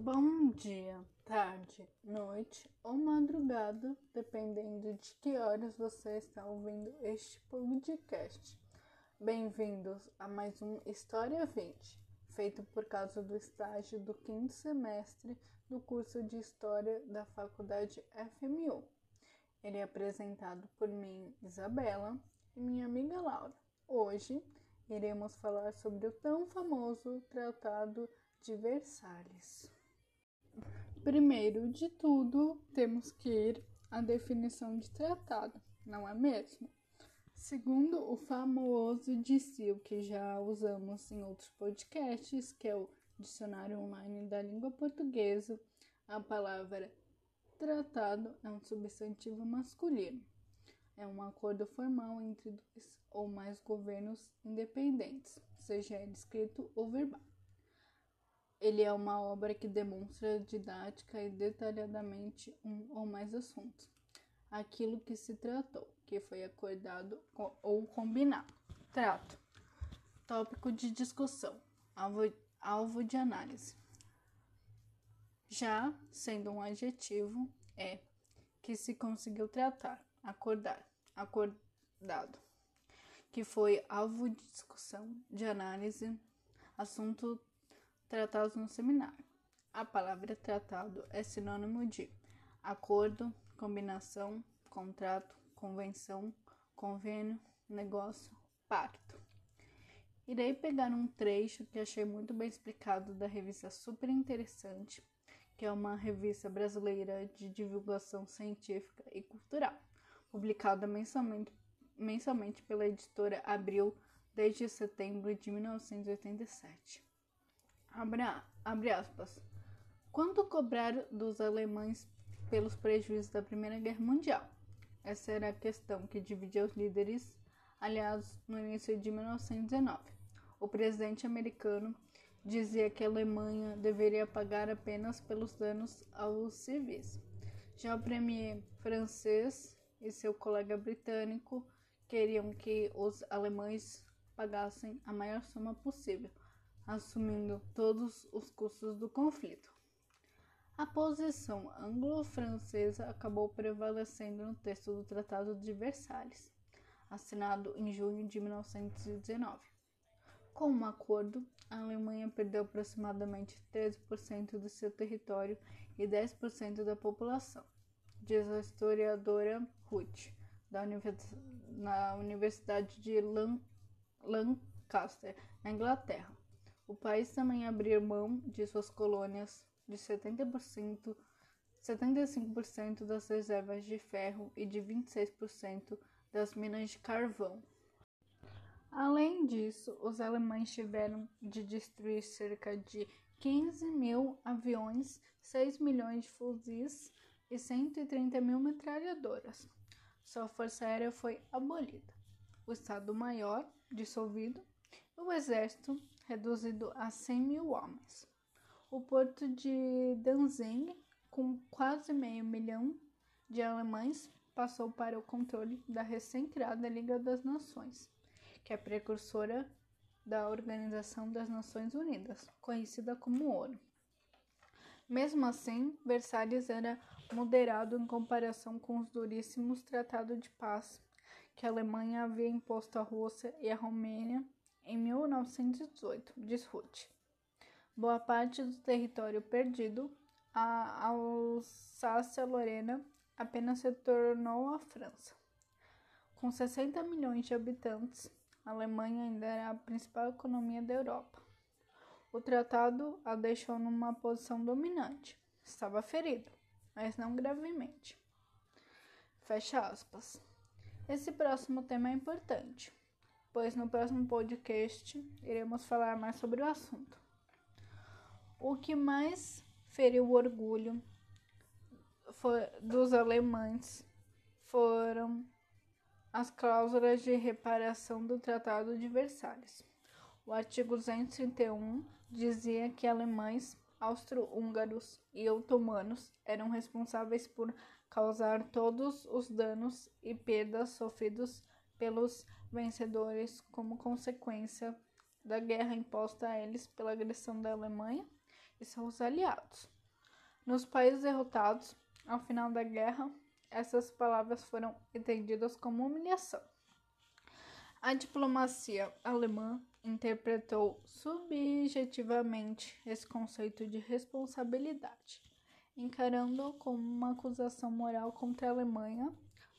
Bom dia, tarde, noite ou madrugada, dependendo de que horas você está ouvindo este podcast. Bem-vindos a mais um História 20, feito por causa do estágio do quinto semestre do curso de História da Faculdade FMU. Ele é apresentado por mim, Isabela, e minha amiga Laura. Hoje iremos falar sobre o tão famoso Tratado de Versalhes. Primeiro de tudo, temos que ir à definição de tratado, não é mesmo? Segundo o famoso DICIL que já usamos em outros podcasts, que é o Dicionário Online da Língua Portuguesa, a palavra tratado é um substantivo masculino. É um acordo formal entre dois ou mais governos independentes, seja ele escrito ou verbal. Ele é uma obra que demonstra didática e detalhadamente um ou mais assuntos, aquilo que se tratou, que foi acordado ou combinado. Trato. Tópico de discussão. Alvo, alvo de análise. Já sendo um adjetivo, é que se conseguiu tratar, acordar, acordado, que foi alvo de discussão, de análise, assunto tratados no seminário. A palavra tratado é sinônimo de acordo, combinação, contrato, convenção, convênio, negócio, pacto. Irei pegar um trecho que achei muito bem explicado da revista Super Interessante, que é uma revista brasileira de divulgação científica e cultural, publicada mensalmente, mensalmente pela editora Abril desde setembro de 1987. Abre aspas. Quanto cobrar dos alemães pelos prejuízos da Primeira Guerra Mundial? Essa era a questão que dividia os líderes aliados no início de 1919. O presidente americano dizia que a Alemanha deveria pagar apenas pelos danos aos civis. Já o premier francês e seu colega britânico queriam que os alemães pagassem a maior soma possível assumindo todos os custos do conflito. A posição anglo-francesa acabou prevalecendo no texto do Tratado de Versalhes, assinado em junho de 1919. Com um acordo, a Alemanha perdeu aproximadamente 13% do seu território e 10% da população, diz a historiadora Ruth, da univers na Universidade de Lan Lancaster, na Inglaterra. O país também abriu mão de suas colônias de 70%, 75% das reservas de ferro e de 26% das minas de carvão. Além disso, os alemães tiveram de destruir cerca de 15 mil aviões, 6 milhões de fuzis e 130 mil metralhadoras. Sua força aérea foi abolida. O Estado-Maior dissolvido, o exército reduzido a 100 mil homens. O porto de Danzig, com quase meio milhão de alemães, passou para o controle da recém-criada Liga das Nações, que é precursora da Organização das Nações Unidas, conhecida como ONU. Mesmo assim, Versalhes era moderado em comparação com os duríssimos tratados de paz que a Alemanha havia imposto à Rússia e à Romênia em 1918, diz Ruth. Boa parte do território perdido, a Alsácia-Lorena apenas retornou à França. Com 60 milhões de habitantes, a Alemanha ainda era a principal economia da Europa. O tratado a deixou numa posição dominante. Estava ferido, mas não gravemente. Fecha aspas. Esse próximo tema é importante pois no próximo podcast iremos falar mais sobre o assunto. O que mais feriu o orgulho dos alemães foram as cláusulas de reparação do Tratado de Versalhes. O artigo 231 dizia que alemães, austro-húngaros e otomanos eram responsáveis por causar todos os danos e perdas sofridos pelos vencedores como consequência da guerra imposta a eles pela agressão da Alemanha e seus aliados. Nos países derrotados, ao final da guerra, essas palavras foram entendidas como humilhação. A diplomacia alemã interpretou subjetivamente esse conceito de responsabilidade, encarando-o como uma acusação moral contra a Alemanha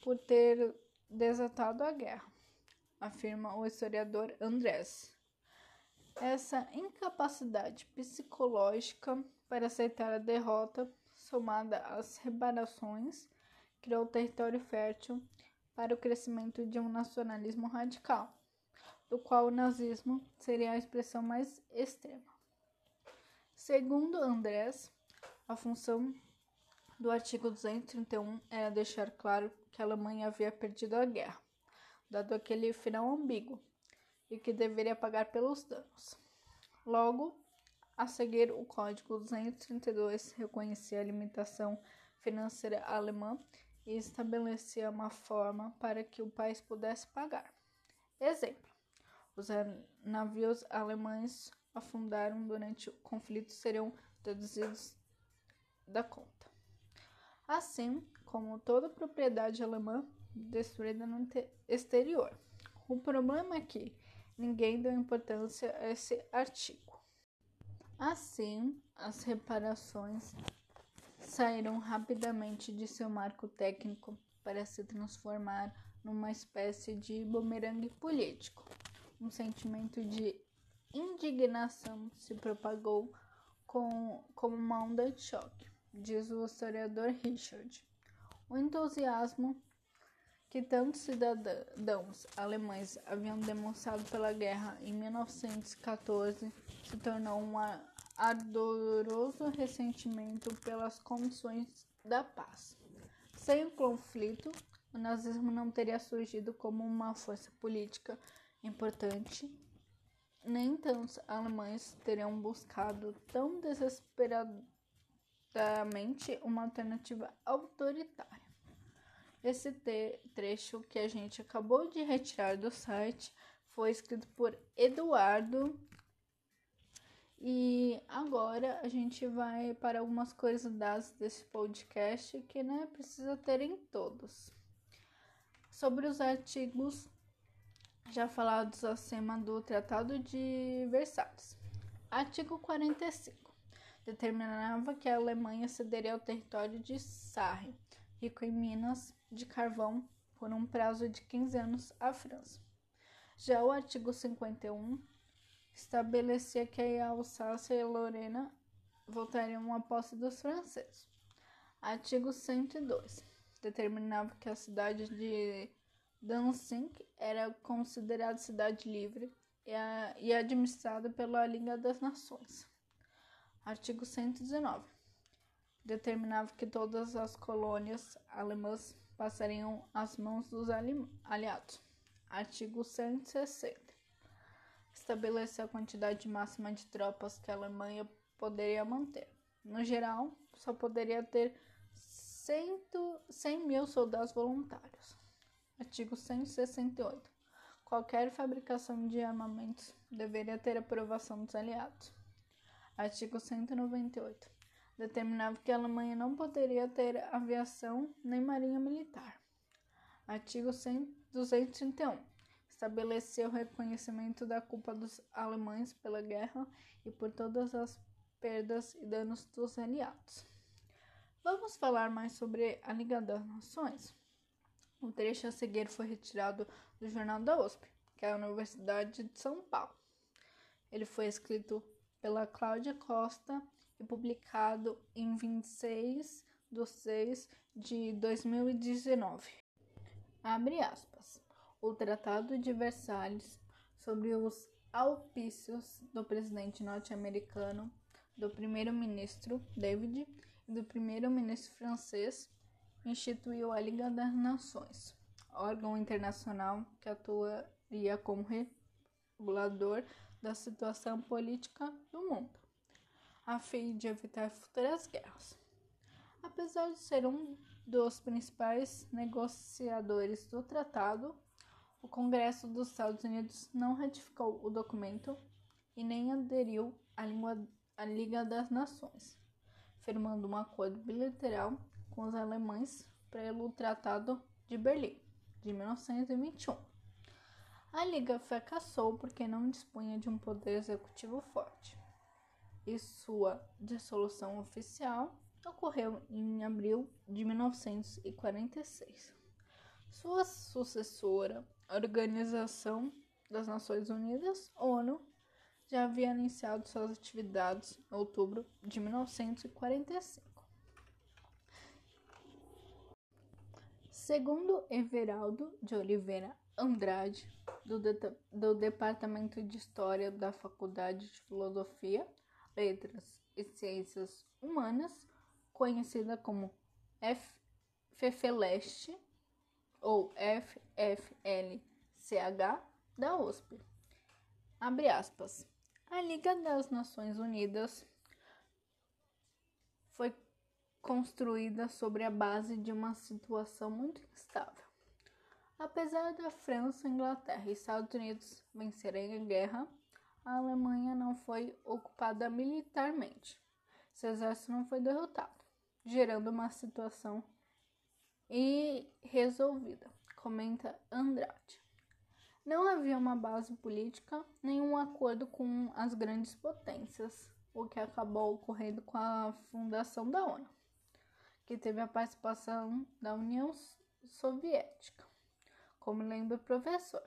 por ter desatado a guerra, afirma o historiador Andrés. Essa incapacidade psicológica para aceitar a derrota, somada às reparações, criou território fértil para o crescimento de um nacionalismo radical, do qual o nazismo seria a expressão mais extrema. Segundo Andrés, a função do artigo 231 era deixar claro que a Alemanha havia perdido a guerra, dado aquele final ambíguo, e que deveria pagar pelos danos. Logo, a seguir, o Código 232 reconhecia a limitação financeira alemã e estabelecia uma forma para que o país pudesse pagar. Exemplo: os navios alemães afundaram durante o conflito seriam deduzidos da conta. Assim como toda propriedade alemã destruída no exterior. O problema é que ninguém deu importância a esse artigo. Assim, as reparações saíram rapidamente de seu marco técnico para se transformar numa espécie de bumerangue político. Um sentimento de indignação se propagou com, como uma onda de choque, diz o historiador Richard. O entusiasmo que tantos cidadãos alemães haviam demonstrado pela guerra em 1914 se tornou uma ardoroso ressentimento pelas condições da paz. Sem o conflito, o nazismo não teria surgido como uma força política importante, nem tantos alemães teriam buscado tão desesperadamente uma alternativa autoritária. Esse trecho que a gente acabou de retirar do site foi escrito por Eduardo e agora a gente vai para algumas curiosidades desse podcast que né, precisa ter em todos. Sobre os artigos já falados acima do Tratado de Versalhes. Artigo 45 determinava que a Alemanha cederia o território de Sarre, rico em minas de carvão, por um prazo de 15 anos à França. Já o artigo 51 estabelecia que a Alsácia e Lorena voltariam à posse dos franceses. Artigo 102 determinava que a cidade de Danzig era considerada cidade livre e, administrada pela Liga das Nações. Artigo 119 determinava que todas as colônias alemãs passariam às mãos dos aliados. Artigo 160 estabeleceu a quantidade máxima de tropas que a Alemanha poderia manter. No geral, só poderia ter 100, 100 mil soldados voluntários. Artigo 168. Qualquer fabricação de armamentos deveria ter aprovação dos aliados. Artigo 198. Determinava que a Alemanha não poderia ter aviação nem marinha militar. Artigo 231 estabeleceu o reconhecimento da culpa dos alemães pela guerra e por todas as perdas e danos dos aliados. Vamos falar mais sobre a Liga das Nações? O trecho a seguir foi retirado do jornal da USP, que é a Universidade de São Paulo. Ele foi escrito pela Cláudia Costa e publicado em 26 de 6 de 2019. Abre aspas o Tratado de Versalhes sobre os auspícios do presidente norte-americano, do primeiro-ministro David e do primeiro-ministro francês instituiu a Liga das Nações, órgão internacional que atuaria como regulador da situação política do mundo, a fim de evitar futuras guerras. Apesar de ser um dos principais negociadores do tratado, o Congresso dos Estados Unidos não ratificou o documento e nem aderiu à língua a Liga das Nações, firmando um acordo bilateral com os alemães pelo Tratado de Berlim, de 1921. A Liga fracassou porque não dispunha de um poder executivo forte, e sua dissolução oficial ocorreu em abril de 1946. Sua sucessora, a Organização das Nações Unidas, ONU, já havia iniciado suas atividades em outubro de 1945. Segundo Everaldo de Oliveira Andrade, do, de do Departamento de História da Faculdade de Filosofia, Letras e Ciências Humanas, conhecida como FFLeste ou FFLCH da USP. Abre aspas. A Liga das Nações Unidas foi construída sobre a base de uma situação muito instável. Apesar da França, Inglaterra e Estados Unidos vencerem a guerra, a Alemanha não foi ocupada militarmente. Seu exército não foi derrotado gerando uma situação irresolvida, comenta Andrade. Não havia uma base política, nenhum acordo com as grandes potências, o que acabou ocorrendo com a fundação da ONU, que teve a participação da União Soviética. Como lembra o professor,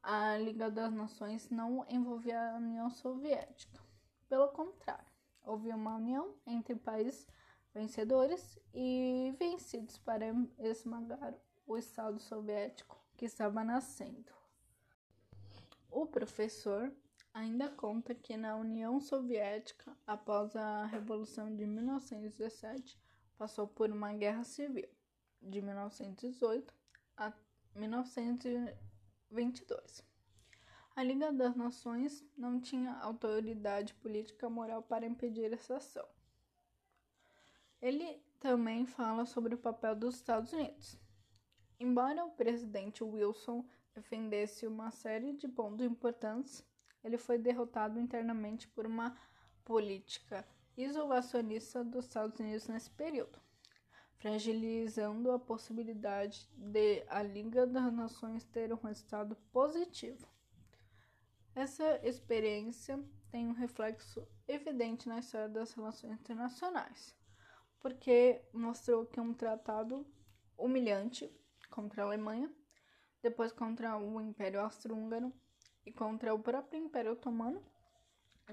a Liga das Nações não envolvia a União Soviética. Pelo contrário, houve uma união entre países vencedores e vencidos para esmagar o Estado soviético que estava nascendo. O professor ainda conta que na União Soviética, após a Revolução de 1917, passou por uma guerra civil de 1918 a 1922. A Liga das Nações não tinha autoridade política moral para impedir essa ação. Ele também fala sobre o papel dos Estados Unidos. Embora o presidente Wilson defendesse uma série de pontos importantes, ele foi derrotado internamente por uma política isolacionista dos Estados Unidos nesse período, fragilizando a possibilidade de a Liga das Nações ter um resultado positivo. Essa experiência tem um reflexo evidente na história das relações internacionais porque mostrou que um tratado humilhante contra a Alemanha, depois contra o Império Austro-Húngaro e contra o próprio Império Otomano,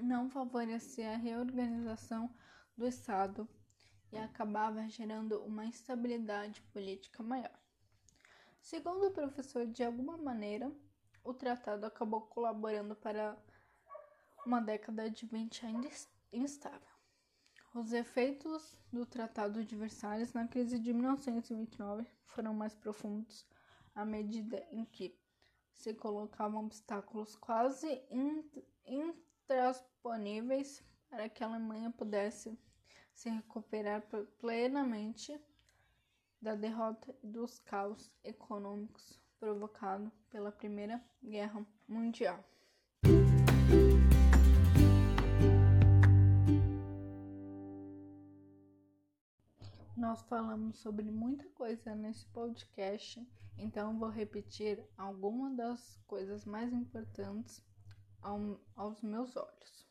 não favorecia a reorganização do Estado e acabava gerando uma instabilidade política maior. Segundo o professor, de alguma maneira, o tratado acabou colaborando para uma década de 20 ainda instável. Os efeitos do Tratado de Versalhes na crise de 1929 foram mais profundos à medida em que se colocavam obstáculos quase intransponíveis para que a Alemanha pudesse se recuperar plenamente da derrota e dos caos econômicos provocados pela Primeira Guerra Mundial. Nós falamos sobre muita coisa nesse podcast, então vou repetir algumas das coisas mais importantes ao, aos meus olhos.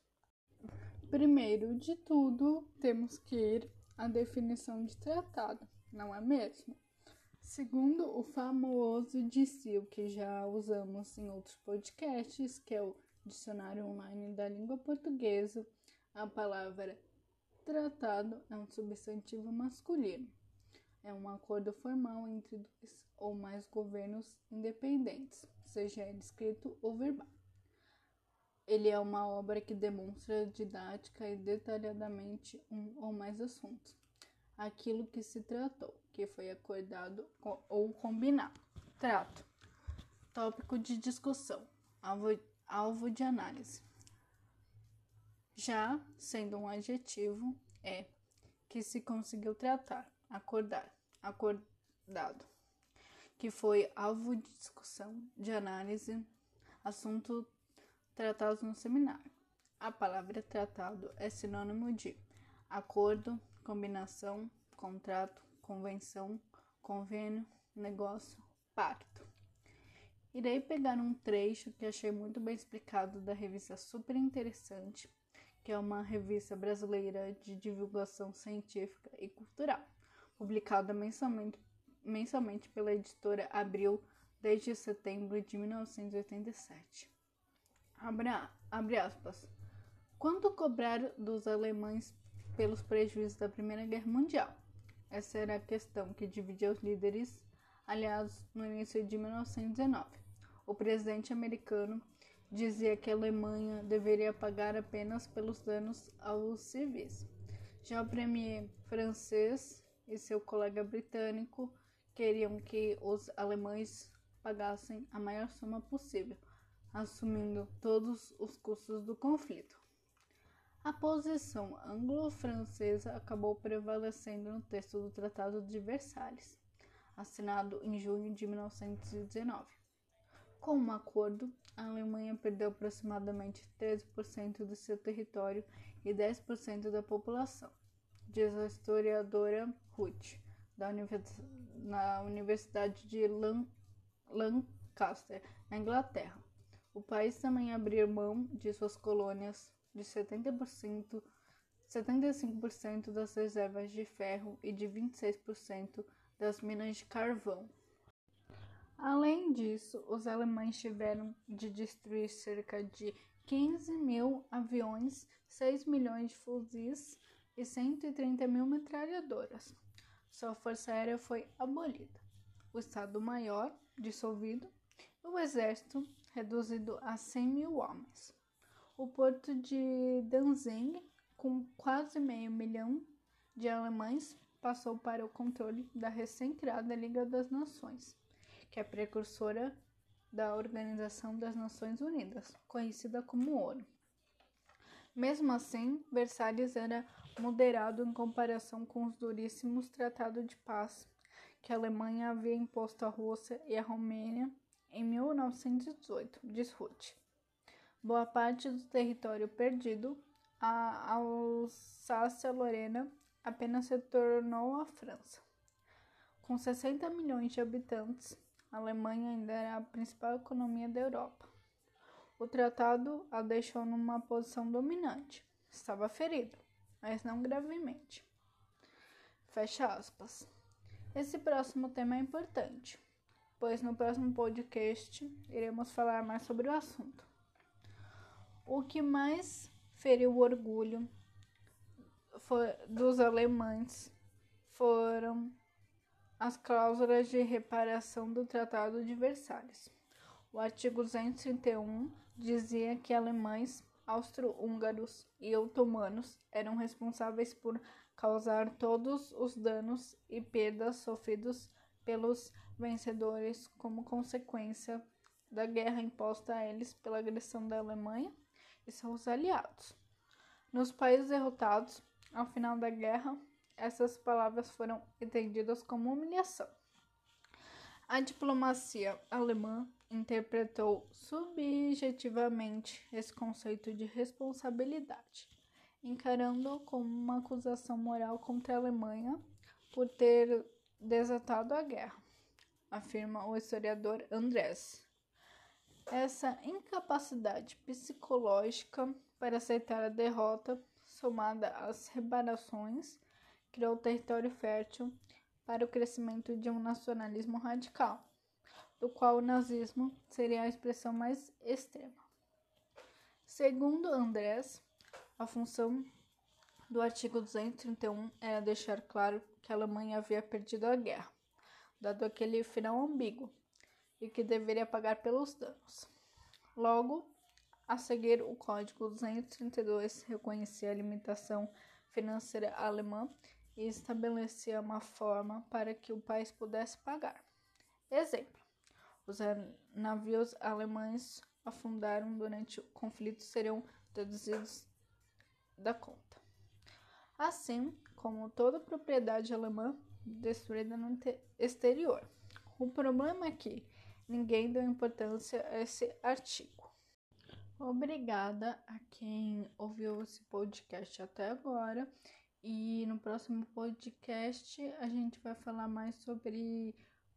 Primeiro de tudo, temos que ir à definição de tratado, não é mesmo? Segundo o famoso DICIL que já usamos em outros podcasts, que é o Dicionário Online da Língua Portuguesa, a palavra Tratado é um substantivo masculino. É um acordo formal entre dois ou mais governos independentes, seja ele escrito ou verbal. Ele é uma obra que demonstra didática e detalhadamente um ou mais assuntos. Aquilo que se tratou, que foi acordado ou combinado. Trato. Tópico de discussão. Alvo, alvo de análise. Já sendo um adjetivo, é que se conseguiu tratar, acordar, acordado, que foi alvo de discussão, de análise, assunto tratado no seminário. A palavra tratado é sinônimo de acordo, combinação, contrato, convenção, convênio, negócio, pacto. Irei pegar um trecho que achei muito bem explicado da revista Super Interessante, que é uma revista brasileira de divulgação científica e cultural, publicada mensalmente, mensalmente pela editora Abril desde setembro de 1987. Abre aspas. Quanto cobrar dos alemães pelos prejuízos da Primeira Guerra Mundial? Essa era a questão que dividia os líderes aliados no início de 1919. O presidente americano dizia que a Alemanha deveria pagar apenas pelos danos aos civis. Já o premier francês e seu colega britânico queriam que os alemães pagassem a maior soma possível, assumindo todos os custos do conflito. A posição anglo-francesa acabou prevalecendo no texto do Tratado de Versalhes, assinado em junho de 1919. Com um acordo, a Alemanha perdeu aproximadamente 13% do seu território e 10% da população, diz a historiadora Ruth, da na Universidade de Lan Lancaster, na Inglaterra. O país também abriu mão de suas colônias de 70%, 75% das reservas de ferro e de 26% das minas de carvão. Além disso, os alemães tiveram de destruir cerca de 15 mil aviões, 6 milhões de fuzis e 130 mil metralhadoras. Sua força aérea foi abolida, o Estado-Maior dissolvido o exército reduzido a 100 mil homens. O porto de Danzig, com quase meio milhão de alemães, passou para o controle da recém-criada Liga das Nações que é precursora da Organização das Nações Unidas, conhecida como ONU. Mesmo assim, Versalhes era moderado em comparação com os duríssimos tratados de paz que a Alemanha havia imposto à Rússia e à Romênia em 1918, diz Ruth. Boa parte do território perdido, a Alsácia-Lorena apenas retornou à França. Com 60 milhões de habitantes, a Alemanha ainda era a principal economia da Europa. O tratado a deixou numa posição dominante. Estava ferido, mas não gravemente. Fecha aspas. Esse próximo tema é importante, pois no próximo podcast iremos falar mais sobre o assunto. O que mais feriu o orgulho dos alemães foram as cláusulas de reparação do Tratado de Versalhes. O artigo 231 dizia que alemães, austro-húngaros e otomanos eram responsáveis por causar todos os danos e perdas sofridos pelos vencedores como consequência da guerra imposta a eles pela agressão da Alemanha e seus aliados. Nos países derrotados, ao final da guerra, essas palavras foram entendidas como humilhação. A diplomacia alemã interpretou subjetivamente esse conceito de responsabilidade, encarando-o como uma acusação moral contra a Alemanha por ter desatado a guerra, afirma o historiador Andrés. Essa incapacidade psicológica para aceitar a derrota, somada às reparações, criou território fértil para o crescimento de um nacionalismo radical, do qual o nazismo seria a expressão mais extrema. Segundo Andrés, a função do artigo 231 era deixar claro que a Alemanha havia perdido a guerra, dado aquele final ambíguo, e que deveria pagar pelos danos. Logo, a seguir, o Código 232 reconhecia a limitação financeira alemã e estabelecia uma forma para que o país pudesse pagar. Exemplo: os navios alemães afundaram durante o conflito seriam deduzidos da conta. Assim como toda propriedade alemã destruída no exterior. O problema é que ninguém deu importância a esse artigo. Obrigada a quem ouviu esse podcast até agora. E no próximo podcast a gente vai falar mais sobre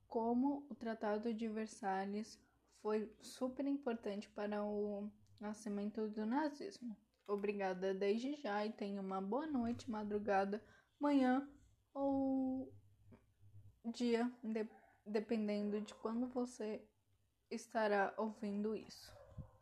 como o Tratado de Versalhes foi super importante para o nascimento do nazismo. Obrigada desde já e tenha uma boa noite, madrugada, manhã ou dia, de, dependendo de quando você estará ouvindo isso.